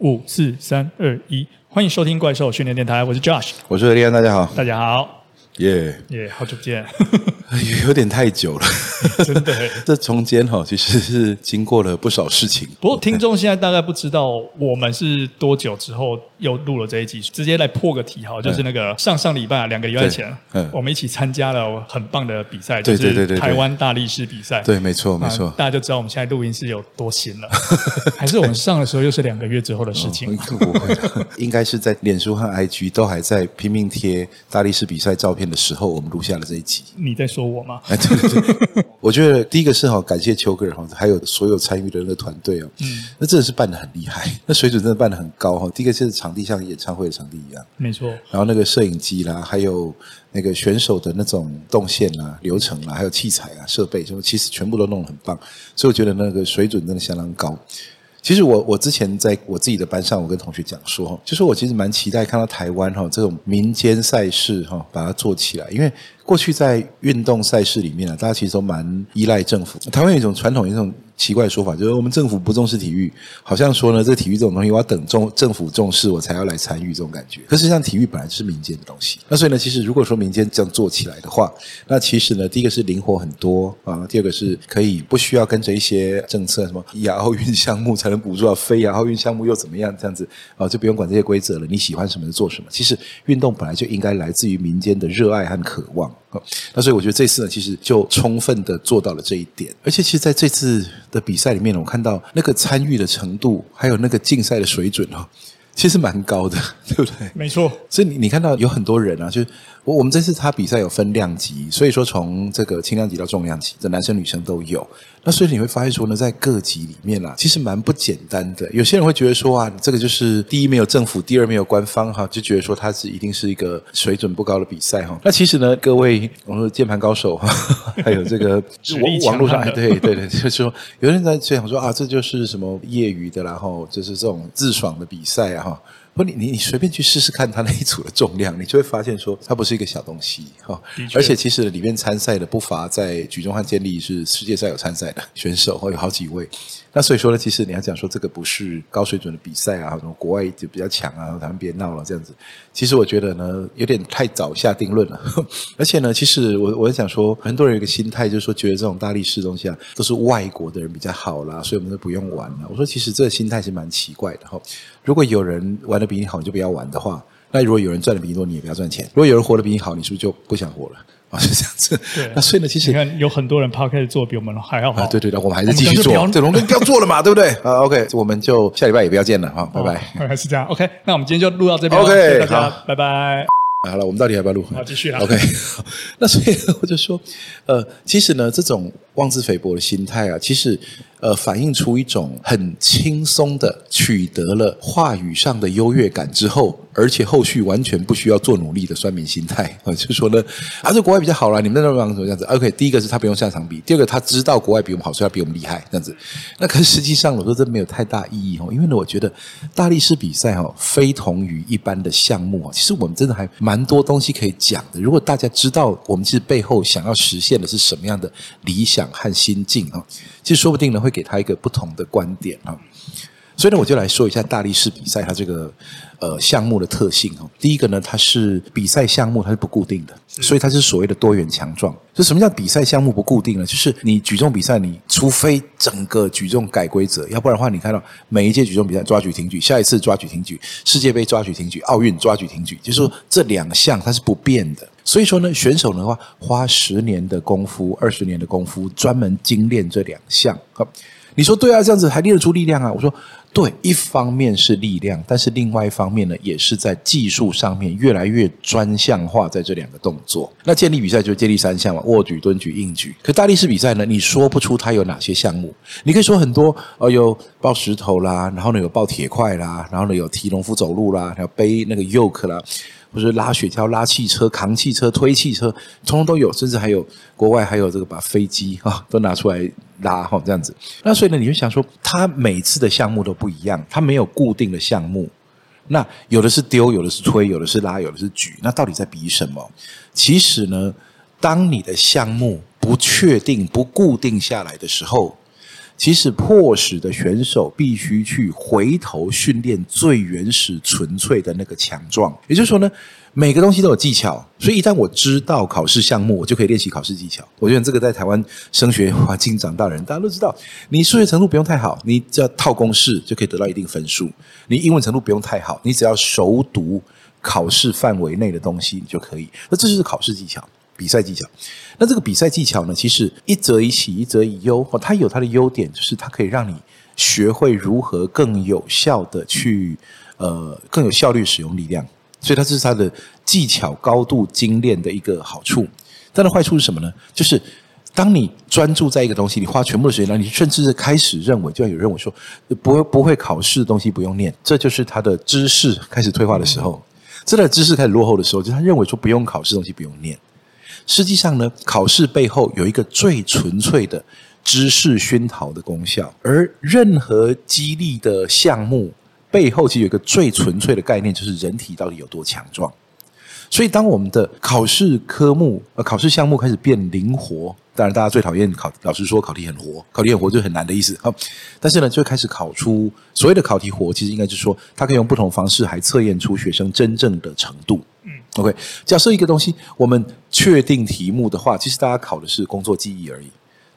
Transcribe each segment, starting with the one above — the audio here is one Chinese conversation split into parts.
五四三二一，欢迎收听怪兽训练电台，我是 Josh，我是何立安，大家好，大家好，耶。耶，好久不见。有点太久了，真的。这中间哈，其实是经过了不少事情。不过听众现在大概不知道我们是多久之后又录了这一集，直接来破个题哈，就是那个上上礼拜两个礼拜前，嗯我们一起参加了很棒的比赛，就是台湾大力士比赛。对，没错，没错。大家就知道我们现在录音是有多新了，还是我们上的时候又是两个月之后的事情？不会，应该是在脸书和 IG 都还在拼命贴大力士比赛照片的时候，我们录下了这一集。你在说我吗？哎，对对对，我觉得第一个是哈，感谢秋哥哈，还有所有参与的那个团队哦，嗯，那真的是办得很厉害，那水准真的办得很高哈。第一个就是场地像演唱会的场地一样，没错。然后那个摄影机啦，还有那个选手的那种动线啊、流程啊，还有器材啊、设备，就其实全部都弄得很棒，所以我觉得那个水准真的相当高。其实我我之前在我自己的班上，我跟同学讲说，就是我其实蛮期待看到台湾哈这种民间赛事哈把它做起来，因为。过去在运动赛事里面啊，大家其实都蛮依赖政府。台湾有一种传统，一种奇怪的说法，就是我们政府不重视体育，好像说呢，这体育这种东西，我要等中政府重视我才要来参与这种感觉。可是实际上，体育本来就是民间的东西。那所以呢，其实如果说民间这样做起来的话，那其实呢，第一个是灵活很多啊，第二个是可以不需要跟着一些政策，什么亚奥运项目才能补助啊，非亚奥运项目又怎么样？这样子啊，就不用管这些规则了。你喜欢什么就做什么。其实运动本来就应该来自于民间的热爱和渴望。那所以我觉得这次呢，其实就充分的做到了这一点。而且其实在这次的比赛里面，我看到那个参与的程度，还有那个竞赛的水准哦，其实蛮高的，对不对？没错。所以你你看到有很多人啊，就是。我我们这次他比赛有分量级，所以说从这个轻量级到重量级，这男生女生都有。那所以你会发现说呢，在各级里面啊，其实蛮不简单的。有些人会觉得说啊，这个就是第一没有政府，第二没有官方哈，就觉得说它是一定是一个水准不高的比赛哈。那其实呢，各位我们说键盘高手哈，还有这个网络上，对对对，就是说有人在这样说啊，这就是什么业余的，然后就是这种自爽的比赛啊哈。不，你你你随便去试试看它那一组的重量，你就会发现说，它不是一个小东西哈。而且其实里面参赛的不乏在举重和健力是世界赛有参赛的选手，会有好几位。那所以说呢，其实你要讲说这个不是高水准的比赛啊，什么国外就比较强啊，咱们别闹了这样子。其实我觉得呢，有点太早下定论了。而且呢，其实我我想说，很多人有一个心态，就是说觉得这种大力士东西啊，都是外国的人比较好啦，所以我们都不用玩了。我说其实这个心态是蛮奇怪的哈。如果有人玩的比你好，你就不要玩的话，那如果有人赚的比你多，你也不要赚钱。如果有人活得比你好，你是不是就不想活了？啊，是这样子。对，那所以呢，其实你看，有很多人 Podcast 做比我们还要好。啊，对对对，我们还是继续做。这龙哥不要做了嘛，对不对？啊，OK，我们就下礼拜也不要见了哈，拜拜。还是这样，OK，那我们今天就录到这边。OK，大家拜拜。好了，我们到底要不要录？好，继续啊。OK，那所以我就说，呃，其实呢，这种妄自菲薄的心态啊，其实。呃，反映出一种很轻松的取得了话语上的优越感之后，而且后续完全不需要做努力的酸民心态啊，就说呢，啊，这国外比较好啦，你们在那种什么样子？OK，第一个是他不用下场比，第二个他知道国外比我们好，所以他比我们厉害，这样子。那可是实际上，我说这没有太大意义哦，因为呢，我觉得大力士比赛哈，非同于一般的项目啊，其实我们真的还蛮多东西可以讲的。如果大家知道我们其实背后想要实现的是什么样的理想和心境啊。其实说不定呢，会给他一个不同的观点啊。所以呢，我就来说一下大力士比赛它这个呃项目的特性哦。第一个呢，它是比赛项目，它是不固定的，所以它是所谓的多元强壮。就什么叫比赛项目不固定呢？就是你举重比赛，你除非整个举重改规则，要不然的话，你看到每一届举重比赛抓举挺举，下一次抓举挺举，世界杯抓举挺举，奥运抓举挺举，就是说这两项它是不变的。所以说呢，选手的话花十年的功夫、二十年的功夫，专门精练这两项。好，你说对啊，这样子还练得出力量啊？我说对，一方面是力量，但是另外一方面呢，也是在技术上面越来越专项化，在这两个动作。那健力比赛就是健力三项嘛，卧举、蹲举、硬举。可大力士比赛呢，你说不出它有哪些项目？你可以说很多哦，有抱石头啦，然后呢有抱铁块啦，然后呢有提农夫走路啦，还有背那个 yoke 啦。或者拉雪橇、拉汽车、扛汽车、推汽车，通通都有，甚至还有国外还有这个把飞机啊都拿出来拉哈这样子。那所以呢，你就想说，他每次的项目都不不一样，它没有固定的项目。那有的是丢，有的是推，有的是拉，有的是举。那到底在比什么？其实呢，当你的项目不确定、不固定下来的时候，其实迫使的选手必须去回头训练最原始、纯粹的那个强壮。也就是说呢，每个东西都有技巧，所以一旦我知道考试项目，我就可以练习考试技巧。我觉得这个在台湾升学环境长大的人，大家都知道，你数学程度不用太好，你只要套公式就可以得到一定分数；你英文程度不用太好，你只要熟读考试范围内的东西，你就可以。那这就是考试技巧。比赛技巧，那这个比赛技巧呢？其实一则以喜，一则以忧。哦，它有它的优点，就是它可以让你学会如何更有效的去呃更有效率使用力量，所以它这是它的技巧高度精炼的一个好处。但的坏处是什么呢？就是当你专注在一个东西，你花全部的时间，你甚至是开始认为，就像有人认为说不会不会考试的东西不用念，这就是他的知识开始退化的时候，这的知识开始落后的时候，就他认为说不用考试东西不用念。实际上呢，考试背后有一个最纯粹的知识熏陶的功效，而任何激励的项目背后，其实有一个最纯粹的概念，就是人体到底有多强壮。所以，当我们的考试科目、呃考试项目开始变灵活，当然大家最讨厌考，老师说考题很活，考题很活就很难的意思。好，但是呢，就开始考出所谓的考题活，其实应该就是说，它可以用不同方式，还测验出学生真正的程度。嗯，OK，假设一个东西，我们确定题目的话，其实大家考的是工作记忆而已。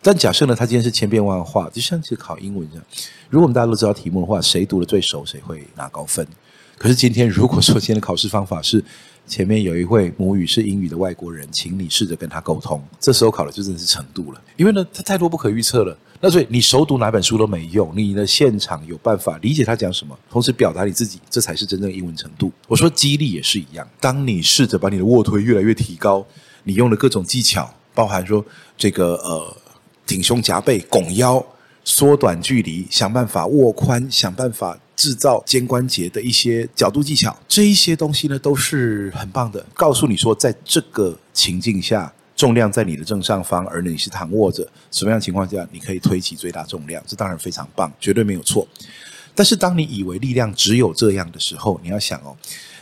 但假设呢，它今天是千变万化，就像是考英文一样。如果我们大家都知道题目的话，谁读的最熟，谁会拿高分。可是今天，如果说今天的考试方法是前面有一位母语是英语的外国人，请你试着跟他沟通，这时候考的就真的是程度了。因为呢，它太多不可预测了。那所以你熟读哪本书都没用，你的现场有办法理解他讲什么，同时表达你自己，这才是真正的英文程度。我说激励也是一样，当你试着把你的卧推越来越提高，你用了各种技巧，包含说这个呃挺胸夹背、拱腰、缩短距离、想办法握宽、想办法制造肩关节的一些角度技巧，这一些东西呢都是很棒的，告诉你说在这个情境下。重量在你的正上方，而你是躺卧着，什么样情况下你可以推起最大重量？这当然非常棒，绝对没有错。但是当你以为力量只有这样的时候，你要想哦，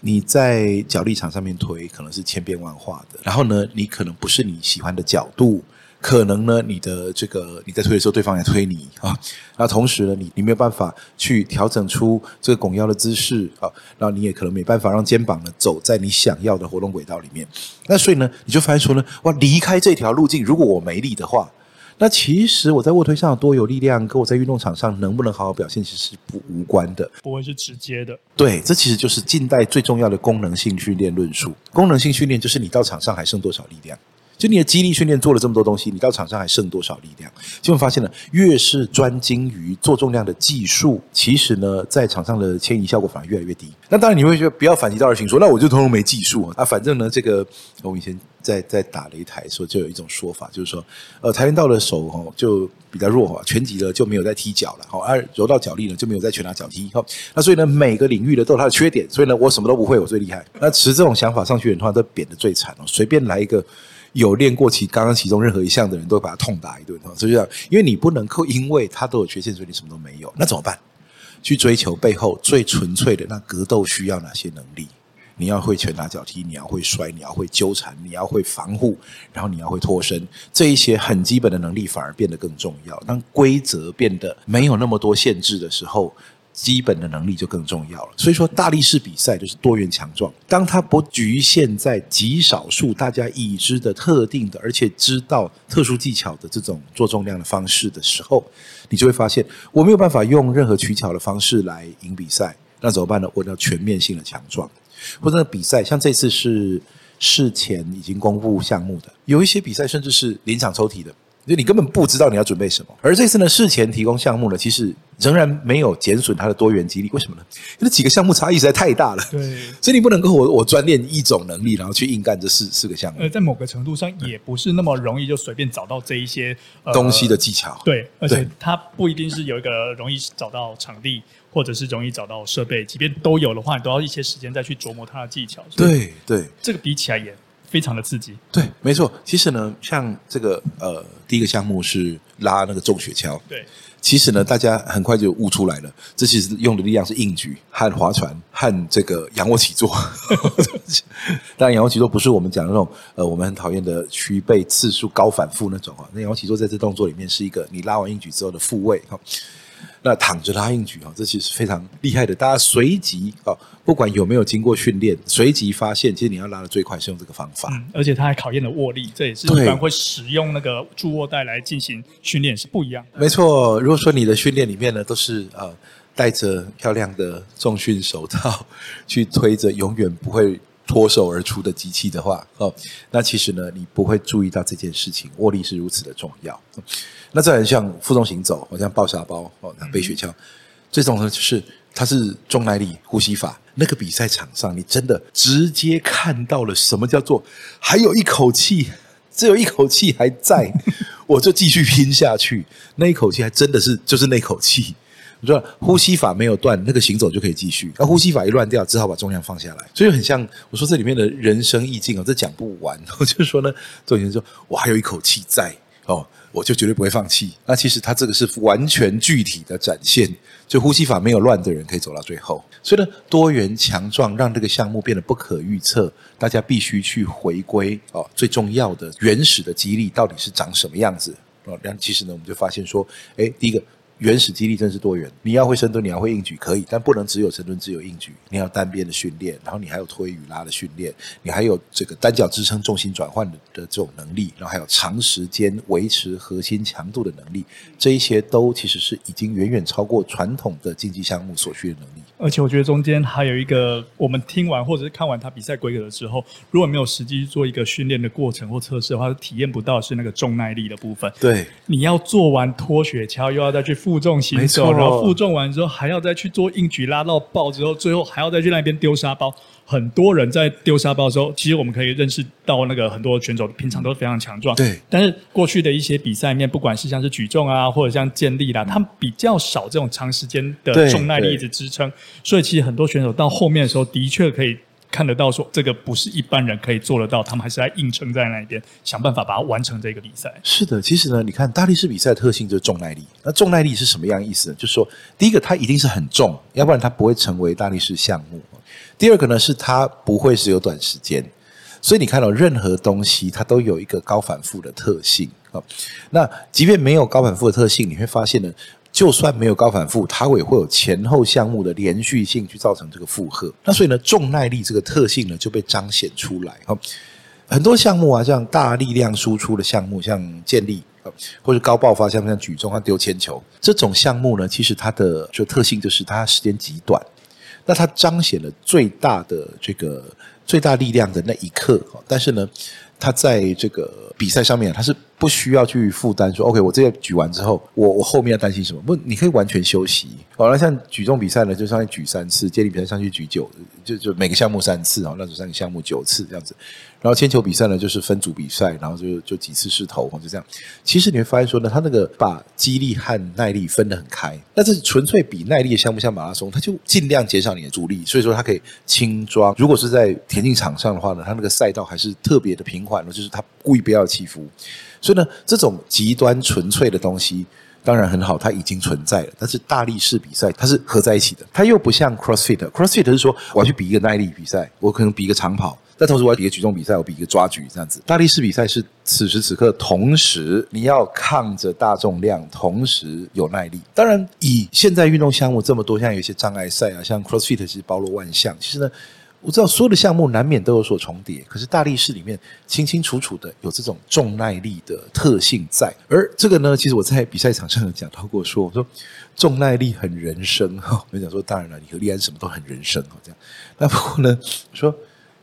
你在脚力场上面推可能是千变万化的，然后呢，你可能不是你喜欢的角度。可能呢，你的这个你在推的时候，对方也推你啊。那同时呢，你你没有办法去调整出这个拱腰的姿势啊。然后你也可能没办法让肩膀呢走在你想要的活动轨道里面。那所以呢，你就发现说呢，哇，离开这条路径，如果我没力的话，那其实我在卧推上有多有力量，跟我在运动场上能不能好好表现，其实是不无关的，不会是直接的。对，这其实就是近代最重要的功能性训练论述。功能性训练就是你到场上还剩多少力量。就你的肌力训练做了这么多东西，你到场上还剩多少力量？就会发现呢，越是专精于做重量的技术，其实呢，在场上的迁移效果反而越来越低。那当然你会觉得不要反其道而行说，那我就通通没技术啊。反正呢，这个我以前在在打擂台的时候，就有一种说法，就是说，呃，跆拳道的手哈就比较弱哈，拳击的就没有在踢脚了，好，而柔道脚力呢就没有在拳打脚踢。好，那所以呢，每个领域的都有它的缺点，所以呢，我什么都不会，我最厉害。那持这种想法上去的话，都贬得最惨哦，随便来一个。有练过其刚刚其中任何一项的人，都会把他痛打一顿。所以这样，因为你不能够因为他都有缺陷，所以你什么都没有。那怎么办？去追求背后最纯粹的那格斗需要哪些能力？你要会拳打脚踢，你要会摔，你要会纠缠，你要会防护，然后你要会脱身。这一些很基本的能力反而变得更重要。当规则变得没有那么多限制的时候。基本的能力就更重要了，所以说大力士比赛就是多元强壮。当它不局限在极少数大家已知的特定的，而且知道特殊技巧的这种做重量的方式的时候，你就会发现我没有办法用任何取巧的方式来赢比赛。那怎么办呢？我要全面性的强壮。或者比赛像这次是事前已经公布项目的，有一些比赛甚至是临场抽题的。就你根本不知道你要准备什么，而这次呢，事前提供项目呢，其实仍然没有减损它的多元激励。为什么呢？因为几个项目差异实在太大了。对，所以你不能够我我专练一种能力，然后去硬干这四四个项目。呃，在某个程度上，也不是那么容易就随便找到这一些、呃、东西的技巧。对，而且它不一定是有一个容易找到场地，或者是容易找到设备。即便都有的话，你都要一些时间再去琢磨它的技巧。对对，这个比起来也。非常的刺激，对，没错。其实呢，像这个呃，第一个项目是拉那个重雪橇，对。其实呢，大家很快就悟出来了，这其实用的力量是硬举和划船和这个仰卧起坐。当然，仰卧起坐不是我们讲的那种呃，我们很讨厌的屈背次数高反复那种啊。那仰卧起坐在这动作里面是一个你拉完硬举之后的复位哈。那躺着拉硬举啊，这其实非常厉害的。大家随即啊，不管有没有经过训练，随即发现，其实你要拉的最快是用这个方法。嗯，而且它还考验了握力，这也是一般会使用那个助握带来进行训练是不一样的。没错，如果说你的训练里面呢都是呃戴着漂亮的重训手套去推着永远不会脱手而出的机器的话，哦，那其实呢你不会注意到这件事情，握力是如此的重要。那再来像负重行走，好像抱沙包哦，背雪橇，这种呢就是它是重耐力呼吸法。那个比赛场上，你真的直接看到了什么叫做还有一口气，只有一口气还在，我就继续拼下去。那一口气还真的是就是那口气。你说呼吸法没有断，那个行走就可以继续。那呼吸法一乱掉，只好把重量放下来。所以很像我说这里面的人生意境哦，这讲不完。我就说呢，周先生说我还有一口气在哦。我就绝对不会放弃。那其实它这个是完全具体的展现，就呼吸法没有乱的人可以走到最后。所以呢，多元强壮让这个项目变得不可预测，大家必须去回归哦，最重要的原始的激励到底是长什么样子哦。然后其实呢，我们就发现说，诶，第一个。原始肌力真是多元，你要会深蹲，你要会硬举可以，但不能只有深蹲，只有硬举。你要单边的训练，然后你还有推与拉的训练，你还有这个单脚支撑重心转换的的这种能力，然后还有长时间维持核心强度的能力，这一些都其实是已经远远超过传统的竞技项目所需的能力。而且我觉得中间还有一个，我们听完或者是看完他比赛规格的时候，如果没有实际做一个训练的过程或测试的话，体验不到是那个重耐力的部分。对，你要做完脱雪橇，又要再去负重行走，然后负重完之后还要再去做硬举，拉到爆之后，最后还要再去那边丢沙包。很多人在丢沙包的时候，其实我们可以认识到那个很多选手平常都非常强壮。对，但是过去的一些比赛里面，不管是像是举重啊，或者像健力啦，他们比较少这种长时间的重耐力一直支撑，所以其实很多选手到后面的时候，的确可以看得到说，这个不是一般人可以做得到，他们还是在硬撑在那边，想办法把它完成这个比赛。是的，其实呢，你看大力士比赛的特性就是重耐力。那重耐力是什么样意思呢？就是说，第一个它一定是很重，要不然它不会成为大力士项目。第二个呢，是它不会是有短时间，所以你看到任何东西，它都有一个高反复的特性啊。那即便没有高反复的特性，你会发现呢，就算没有高反复，它也会有前后项目的连续性去造成这个负荷。那所以呢，重耐力这个特性呢，就被彰显出来。很多项目啊，像大力量输出的项目，像健力或者高爆发项目，像举重、像丢铅球这种项目呢，其实它的就特性就是它时间极短。那它彰显了最大的这个最大力量的那一刻，但是呢，他在这个比赛上面，他是不需要去负担说，OK，我这个举完之后，我我后面要担心什么？不，你可以完全休息。好，了像举重比赛呢，就上去举三次；接力比赛上去举九，就就每个项目三次啊，那就三个项目九次这样子。然后铅球比赛呢，就是分组比赛，然后就就几次试投，就这样。其实你会发现说呢，他那个把肌力和耐力分得很开。那是纯粹比耐力像不，像马拉松，他就尽量减少你的阻力，所以说它可以轻装。如果是在田径场上的话呢，它那个赛道还是特别的平缓的，就是它故意不要起伏。所以呢，这种极端纯粹的东西当然很好，它已经存在了。但是大力士比赛它是合在一起的，它又不像 CrossFit，CrossFit 是说我要去比一个耐力比赛，我可能比一个长跑。但同时，我要比一个举重比赛，我比一个抓举这样子。大力士比赛是此时此刻，同时你要抗着大重量，同时有耐力。当然，以现在运动项目这么多，像有一些障碍赛啊，像 CrossFit 其实包罗万象。其实呢，我知道所有的项目难免都有所重叠，可是大力士里面清清楚楚的有这种重耐力的特性在。而这个呢，其实我在比赛场上有讲到过说，说我说重耐力很人生哈。我讲说，当然了，你和利安什么都很人生哈，这样。那不过呢，说。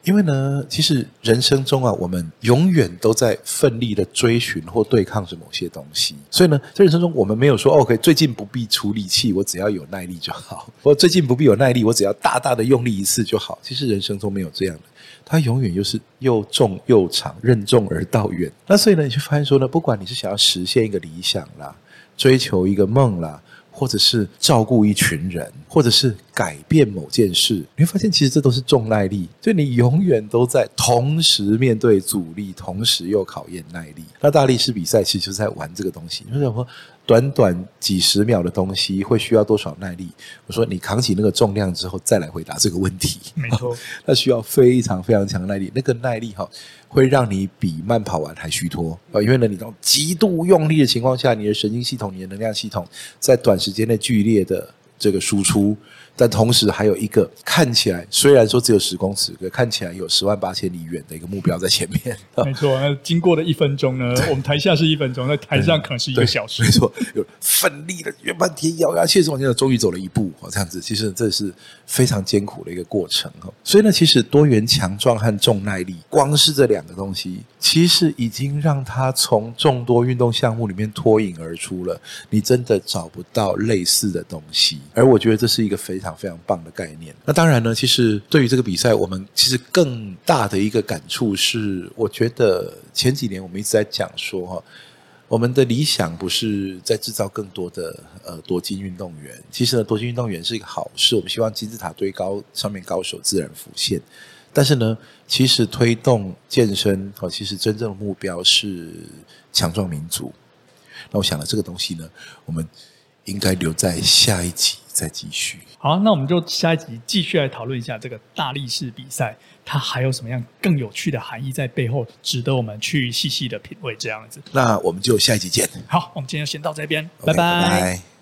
因为呢，其实人生中啊，我们永远都在奋力的追寻或对抗着某些东西。所以呢，在人生中，我们没有说，OK，最近不必出力气，我只要有耐力就好；或最近不必有耐力，我只要大大的用力一次就好。其实人生中没有这样的，它永远就是又重又长，任重而道远。那所以呢，你就发现说呢，不管你是想要实现一个理想啦，追求一个梦啦。或者是照顾一群人，或者是改变某件事，你会发现其实这都是重耐力，就你永远都在同时面对阻力，同时又考验耐力。那大力士比赛其实就是在玩这个东西。你说什么？短短几十秒的东西会需要多少耐力？我说你扛起那个重量之后再来回答这个问题，没错，那需要非常非常强的耐力。那个耐力哈，会让你比慢跑完还虚脱啊！因为呢，你这种极度用力的情况下，你的神经系统、你的能量系统在短时间内剧烈的这个输出。但同时还有一个看起来虽然说只有十公尺，可看起来有十万八千里远的一个目标在前面。没错，那经过了一分钟呢，我们台下是一分钟，在台上可能是一个小时。没错，有奋力的约半天咬牙切齿往前走，终于走了一步。这样子，其实这是非常艰苦的一个过程。所以呢，其实多元强壮和重耐力，光是这两个东西，其实已经让他从众多运动项目里面脱颖而出了。你真的找不到类似的东西，而我觉得这是一个非非常非常棒的概念。那当然呢，其实对于这个比赛，我们其实更大的一个感触是，我觉得前几年我们一直在讲说哈，我们的理想不是在制造更多的呃夺金运动员。其实呢，夺金运动员是一个好事，我们希望金字塔堆高，上面高手自然浮现。但是呢，其实推动健身哦，其实真正的目标是强壮民族。那我想了这个东西呢，我们应该留在下一集。再继续。好，那我们就下一集继续来讨论一下这个大力士比赛，它还有什么样更有趣的含义在背后，值得我们去细细的品味。这样子，那我们就下一集见。好，我们今天就先到这边，Okay, 拜拜。拜拜。